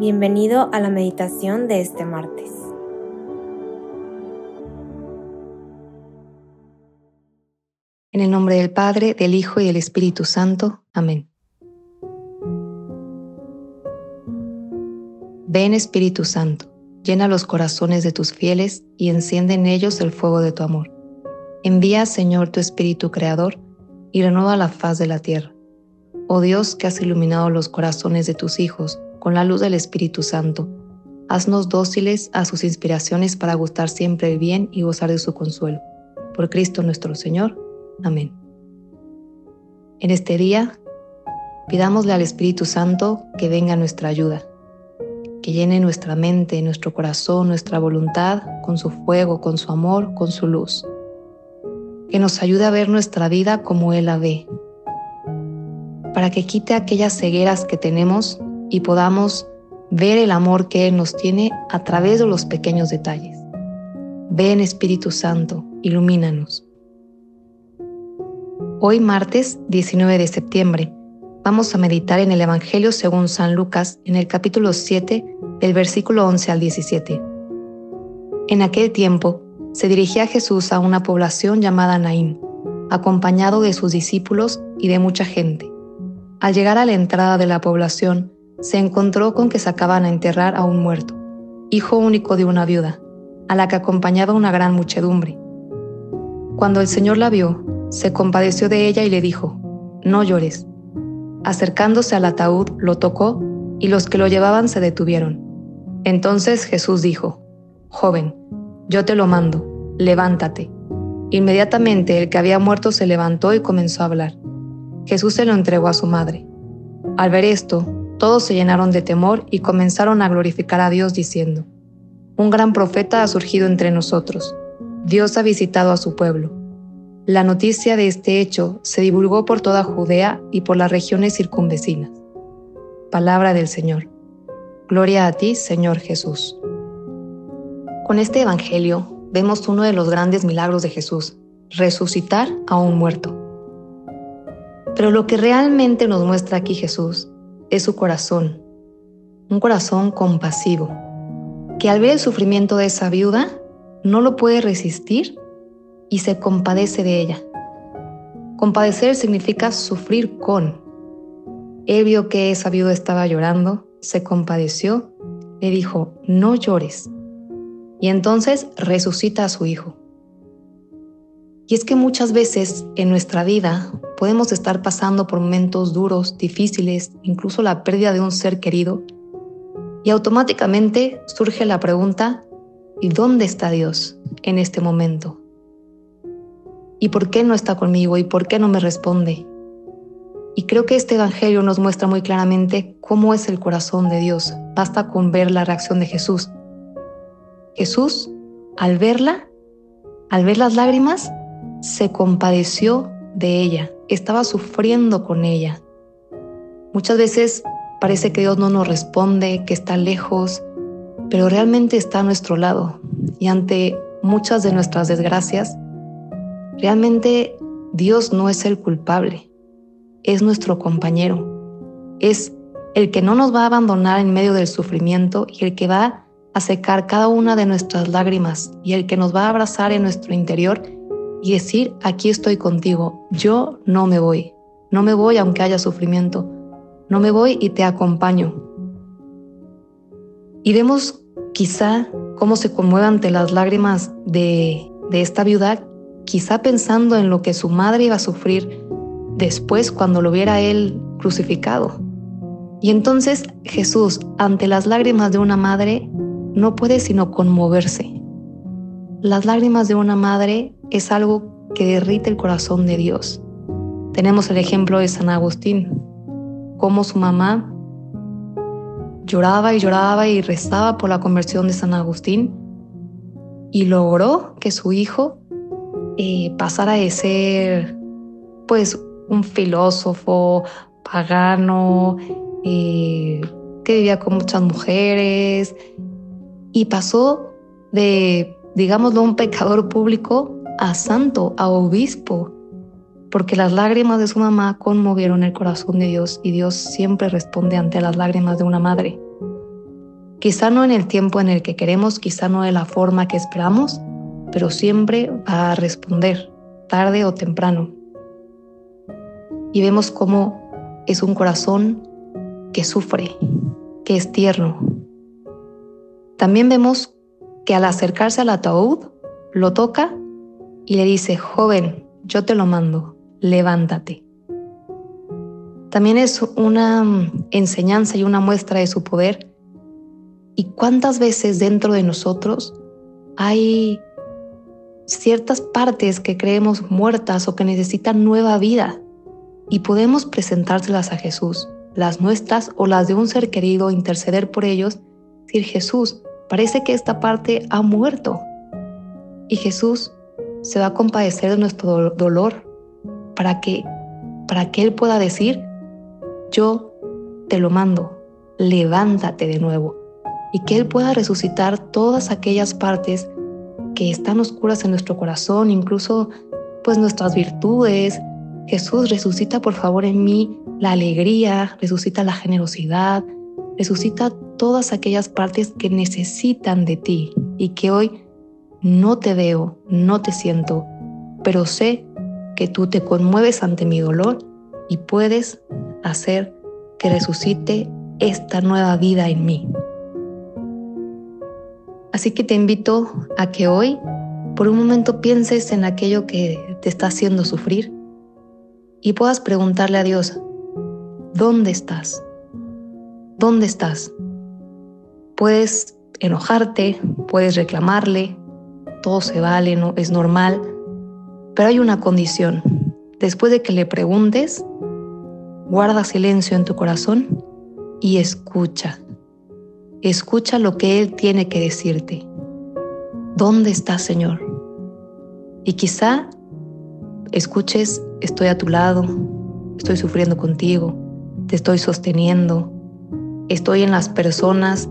Bienvenido a la meditación de este martes. En el nombre del Padre, del Hijo y del Espíritu Santo. Amén. Ven Espíritu Santo, llena los corazones de tus fieles y enciende en ellos el fuego de tu amor. Envía, Señor, tu Espíritu Creador y renueva la faz de la tierra. Oh Dios, que has iluminado los corazones de tus hijos con la luz del Espíritu Santo, haznos dóciles a sus inspiraciones para gustar siempre el bien y gozar de su consuelo. Por Cristo nuestro Señor. Amén. En este día, pidámosle al Espíritu Santo que venga nuestra ayuda que llene nuestra mente, nuestro corazón, nuestra voluntad con su fuego, con su amor, con su luz. Que nos ayude a ver nuestra vida como Él la ve. Para que quite aquellas cegueras que tenemos y podamos ver el amor que Él nos tiene a través de los pequeños detalles. Ven Espíritu Santo, ilumínanos. Hoy martes 19 de septiembre Vamos a meditar en el Evangelio según San Lucas en el capítulo 7 del versículo 11 al 17. En aquel tiempo se dirigía Jesús a una población llamada Naín, acompañado de sus discípulos y de mucha gente. Al llegar a la entrada de la población, se encontró con que sacaban a enterrar a un muerto, hijo único de una viuda, a la que acompañaba una gran muchedumbre. Cuando el Señor la vio, se compadeció de ella y le dijo, No llores. Acercándose al ataúd, lo tocó y los que lo llevaban se detuvieron. Entonces Jesús dijo, Joven, yo te lo mando, levántate. Inmediatamente el que había muerto se levantó y comenzó a hablar. Jesús se lo entregó a su madre. Al ver esto, todos se llenaron de temor y comenzaron a glorificar a Dios diciendo, Un gran profeta ha surgido entre nosotros. Dios ha visitado a su pueblo. La noticia de este hecho se divulgó por toda Judea y por las regiones circunvecinas. Palabra del Señor. Gloria a ti, Señor Jesús. Con este Evangelio vemos uno de los grandes milagros de Jesús, resucitar a un muerto. Pero lo que realmente nos muestra aquí Jesús es su corazón, un corazón compasivo, que al ver el sufrimiento de esa viuda no lo puede resistir y se compadece de ella. Compadecer significa sufrir con. Él vio que esa viuda estaba llorando, se compadeció, le dijo, no llores. Y entonces resucita a su hijo. Y es que muchas veces en nuestra vida podemos estar pasando por momentos duros, difíciles, incluso la pérdida de un ser querido, y automáticamente surge la pregunta, ¿y dónde está Dios en este momento? ¿Y por qué no está conmigo? ¿Y por qué no me responde? Y creo que este Evangelio nos muestra muy claramente cómo es el corazón de Dios. Basta con ver la reacción de Jesús. Jesús, al verla, al ver las lágrimas, se compadeció de ella, estaba sufriendo con ella. Muchas veces parece que Dios no nos responde, que está lejos, pero realmente está a nuestro lado. Y ante muchas de nuestras desgracias, Realmente Dios no es el culpable, es nuestro compañero, es el que no nos va a abandonar en medio del sufrimiento y el que va a secar cada una de nuestras lágrimas y el que nos va a abrazar en nuestro interior y decir, aquí estoy contigo, yo no me voy, no me voy aunque haya sufrimiento, no me voy y te acompaño. Y vemos quizá cómo se conmueve ante las lágrimas de, de esta viuda quizá pensando en lo que su madre iba a sufrir después cuando lo viera él crucificado. Y entonces Jesús, ante las lágrimas de una madre, no puede sino conmoverse. Las lágrimas de una madre es algo que derrite el corazón de Dios. Tenemos el ejemplo de San Agustín, cómo su mamá lloraba y lloraba y rezaba por la conversión de San Agustín y logró que su hijo eh, pasara de ser pues un filósofo pagano eh, que vivía con muchas mujeres y pasó de, digámoslo, un pecador público a santo, a obispo, porque las lágrimas de su mamá conmovieron el corazón de Dios y Dios siempre responde ante las lágrimas de una madre. Quizá no en el tiempo en el que queremos, quizá no de la forma que esperamos, pero siempre va a responder, tarde o temprano. Y vemos cómo es un corazón que sufre, que es tierno. También vemos que al acercarse al ataúd, lo toca y le dice, joven, yo te lo mando, levántate. También es una enseñanza y una muestra de su poder. ¿Y cuántas veces dentro de nosotros hay ciertas partes que creemos muertas o que necesitan nueva vida? Y podemos presentárselas a Jesús, las nuestras o las de un ser querido, interceder por ellos, decir Jesús, parece que esta parte ha muerto. Y Jesús se va a compadecer de nuestro dolor para que, para que Él pueda decir, yo te lo mando, levántate de nuevo, y que Él pueda resucitar todas aquellas partes que están oscuras en nuestro corazón, incluso pues nuestras virtudes. Jesús resucita por favor en mí la alegría, resucita la generosidad, resucita todas aquellas partes que necesitan de ti y que hoy no te veo, no te siento, pero sé que tú te conmueves ante mi dolor y puedes hacer que resucite esta nueva vida en mí. Así que te invito a que hoy por un momento pienses en aquello que te está haciendo sufrir y puedas preguntarle a Dios, ¿dónde estás? ¿Dónde estás? Puedes enojarte, puedes reclamarle, todo se vale, no es normal, pero hay una condición. Después de que le preguntes, guarda silencio en tu corazón y escucha. Escucha lo que Él tiene que decirte. ¿Dónde estás, Señor? Y quizá escuches, estoy a tu lado, estoy sufriendo contigo, te estoy sosteniendo, estoy en las personas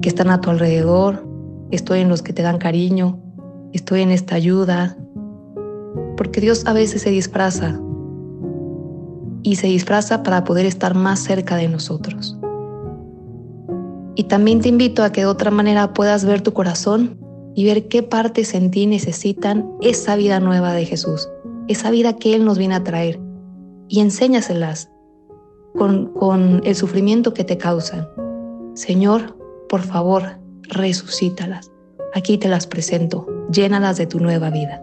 que están a tu alrededor, estoy en los que te dan cariño, estoy en esta ayuda, porque Dios a veces se disfraza y se disfraza para poder estar más cerca de nosotros. Y también te invito a que de otra manera puedas ver tu corazón y ver qué partes en ti necesitan esa vida nueva de Jesús, esa vida que Él nos viene a traer, y enséñaselas con, con el sufrimiento que te causan. Señor, por favor, resucítalas. Aquí te las presento, llénalas de tu nueva vida.